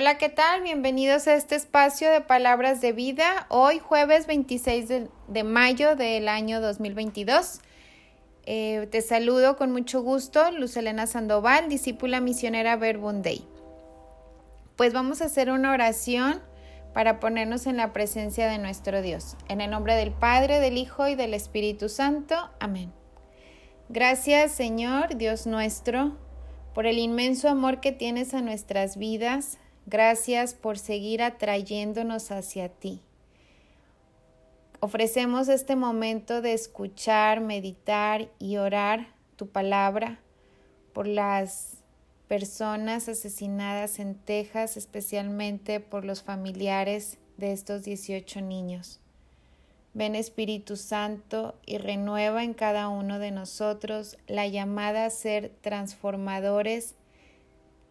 Hola, ¿qué tal? Bienvenidos a este espacio de Palabras de Vida. Hoy jueves 26 de, mayo del año 2022. Eh, te saludo con mucho gusto, Luz Elena Sandoval, discípula misionera Verbum Day. Pues vamos a hacer una oración para ponernos en la presencia de nuestro Dios. En el nombre del Padre, del Hijo y del Espíritu Santo. Amén. Gracias, Señor, Dios nuestro, por el inmenso amor que tienes a nuestras vidas Gracias por seguir atrayéndonos hacia ti. Ofrecemos este momento de escuchar, meditar y orar tu palabra por las personas asesinadas en Texas, especialmente por los familiares de estos 18 niños. Ven Espíritu Santo y renueva en cada uno de nosotros la llamada a ser transformadores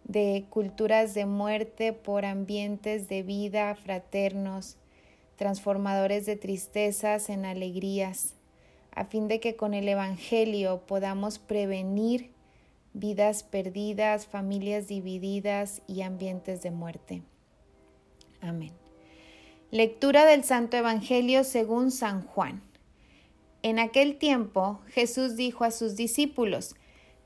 de culturas de muerte por ambientes de vida fraternos, transformadores de tristezas en alegrías, a fin de que con el Evangelio podamos prevenir vidas perdidas, familias divididas y ambientes de muerte. Amén. Lectura del Santo Evangelio según San Juan. En aquel tiempo Jesús dijo a sus discípulos,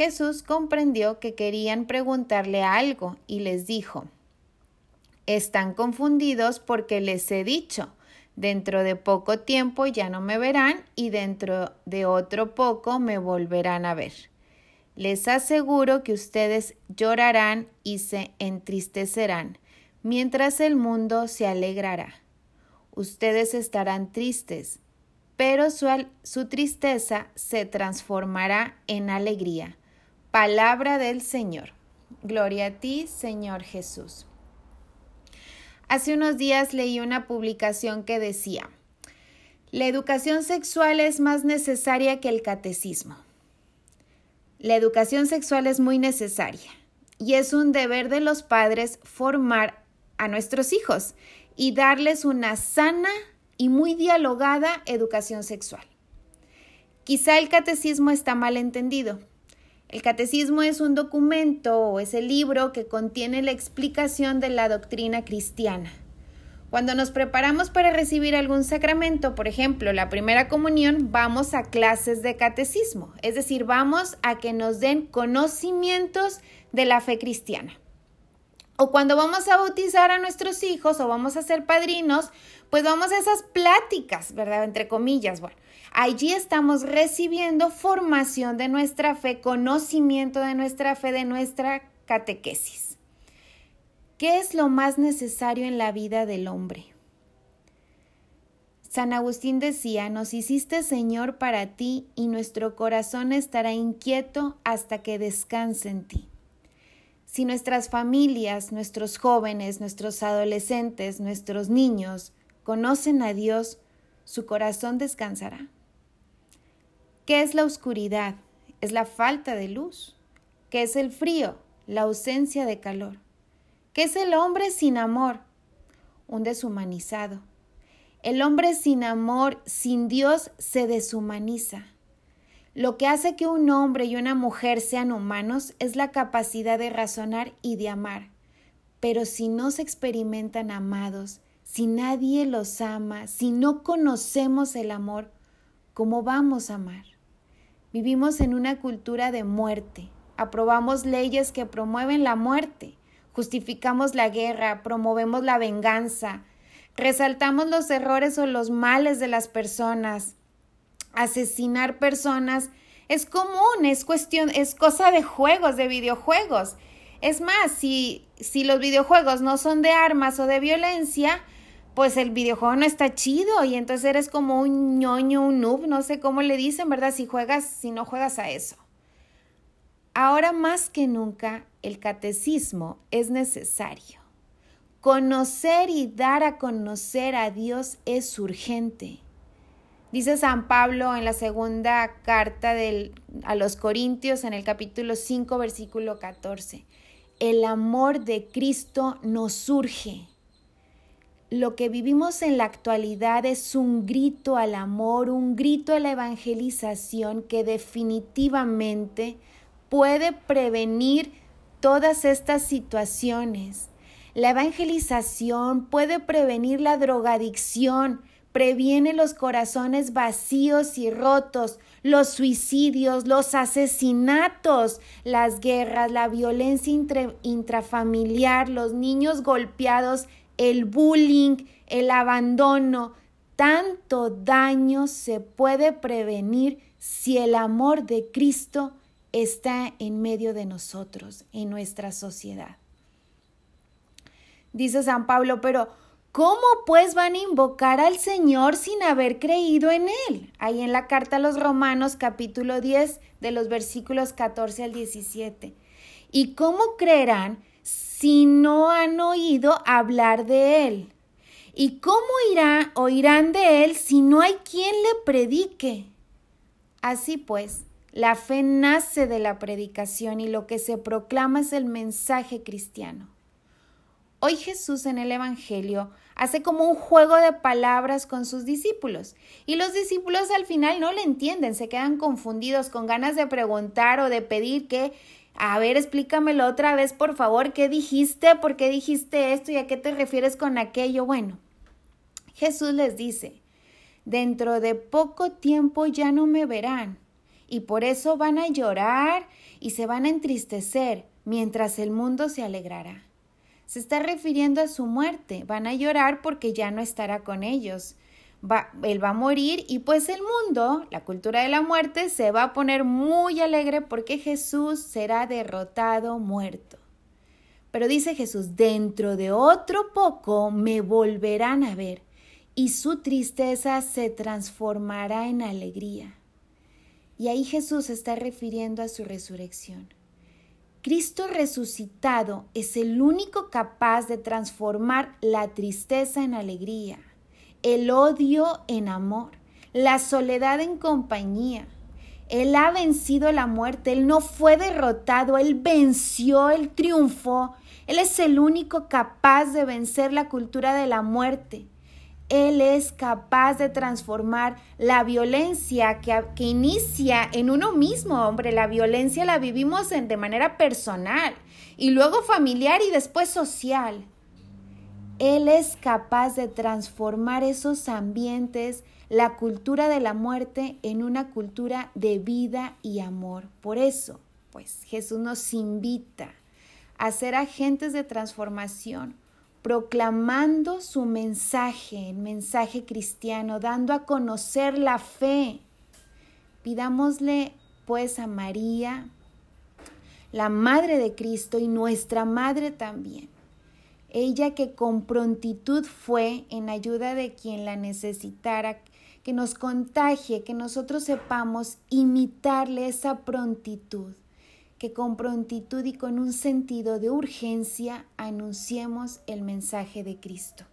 Jesús comprendió que querían preguntarle algo y les dijo, Están confundidos porque les he dicho, dentro de poco tiempo ya no me verán y dentro de otro poco me volverán a ver. Les aseguro que ustedes llorarán y se entristecerán, mientras el mundo se alegrará. Ustedes estarán tristes, pero su, su tristeza se transformará en alegría Palabra del Señor. Gloria a ti, Señor Jesús. Hace unos días leí una publicación que decía, la educación sexual es más necesaria que el catecismo. La educación sexual es muy necesaria y es un deber de los padres formar a nuestros hijos y darles una sana y muy dialogada educación sexual. Quizá el catecismo está mal entendido, el catecismo es un documento o es el libro que contiene la explicación de la doctrina cristiana. Cuando nos preparamos para recibir algún sacramento, por ejemplo, la primera comunión, vamos a clases de catecismo, es decir, vamos a que nos den conocimientos de la fe cristiana. O cuando vamos a bautizar a nuestros hijos o vamos a ser padrinos, pues vamos a esas pláticas, ¿verdad? Entre comillas, bueno. Allí estamos recibiendo formación de nuestra fe, conocimiento de nuestra fe, de nuestra catequesis. ¿Qué es lo más necesario en la vida del hombre? San Agustín decía, nos hiciste Señor para ti y nuestro corazón estará inquieto hasta que descanse en ti. Si nuestras familias, nuestros jóvenes, nuestros adolescentes, nuestros niños conocen a Dios, su corazón descansará. ¿Qué es la oscuridad? Es la falta de luz. ¿Qué es el frío? La ausencia de calor. ¿Qué es el hombre sin amor? Un deshumanizado. El hombre sin amor, sin Dios, se deshumaniza. Lo que hace que un hombre y una mujer sean humanos es la capacidad de razonar y de amar. Pero si no se experimentan amados, si nadie los ama, si no conocemos el amor, ¿cómo vamos a amar? Vivimos en una cultura de muerte. Aprobamos leyes que promueven la muerte. Justificamos la guerra, promovemos la venganza, resaltamos los errores o los males de las personas. Asesinar personas es común, es cuestión, es cosa de juegos, de videojuegos. Es más, si, si los videojuegos no son de armas o de violencia, pues el videojuego no está chido y entonces eres como un ñoño, un noob, no sé cómo le dicen, ¿verdad? Si juegas, si no juegas a eso. Ahora más que nunca el catecismo es necesario. Conocer y dar a conocer a Dios es urgente. Dice San Pablo en la segunda carta a los Corintios en el capítulo 5 versículo 14. El amor de Cristo nos surge. Lo que vivimos en la actualidad es un grito al amor, un grito a la evangelización que definitivamente puede prevenir todas estas situaciones. La evangelización puede prevenir la drogadicción, previene los corazones vacíos y rotos, los suicidios, los asesinatos, las guerras, la violencia intrafamiliar, los niños golpeados, el bullying, el abandono. Tanto daño se puede prevenir si el amor de Cristo está en medio de nosotros, en nuestra sociedad. Dice San Pablo, pero ¿cómo pues van a invocar al Señor sin haber creído en Él? Ahí en la carta a los Romanos capítulo 10 de los versículos 14 al 17. ¿Y cómo creerán si no han oído hablar de Él? ¿Y cómo irá, oirán de Él si no hay quien le predique? Así pues, la fe nace de la predicación y lo que se proclama es el mensaje cristiano. Hoy Jesús en el Evangelio hace como un juego de palabras con sus discípulos y los discípulos al final no le entienden, se quedan confundidos con ganas de preguntar o de pedir que, a ver, explícamelo otra vez por favor, ¿qué dijiste? ¿Por qué dijiste esto? ¿Y a qué te refieres con aquello? Bueno, Jesús les dice, dentro de poco tiempo ya no me verán y por eso van a llorar y se van a entristecer mientras el mundo se alegrará. Se está refiriendo a su muerte. Van a llorar porque ya no estará con ellos. Va, él va a morir y pues el mundo, la cultura de la muerte, se va a poner muy alegre porque Jesús será derrotado, muerto. Pero dice Jesús, dentro de otro poco me volverán a ver y su tristeza se transformará en alegría. Y ahí Jesús está refiriendo a su resurrección. Cristo resucitado es el único capaz de transformar la tristeza en alegría, el odio en amor, la soledad en compañía. Él ha vencido la muerte, Él no fue derrotado, Él venció, Él triunfó. Él es el único capaz de vencer la cultura de la muerte. Él es capaz de transformar la violencia que, que, inicia en uno mismo, hombre. La violencia la vivimos de manera personal y luego familiar y después social. Él es capaz de transformar esos ambientes, la cultura de la muerte, en una cultura de vida y amor. Por eso, pues Jesús nos invita a ser agentes de transformación proclamando su mensaje, el mensaje cristiano, dando a conocer la fe. Pidámosle pues a María, la Madre de Cristo y nuestra Madre también. Ella que con prontitud fue en ayuda de quien la necesitara, que nos contagie, que nosotros sepamos imitarle esa prontitud que con prontitud y con un sentido de urgencia anunciemos el mensaje de Cristo.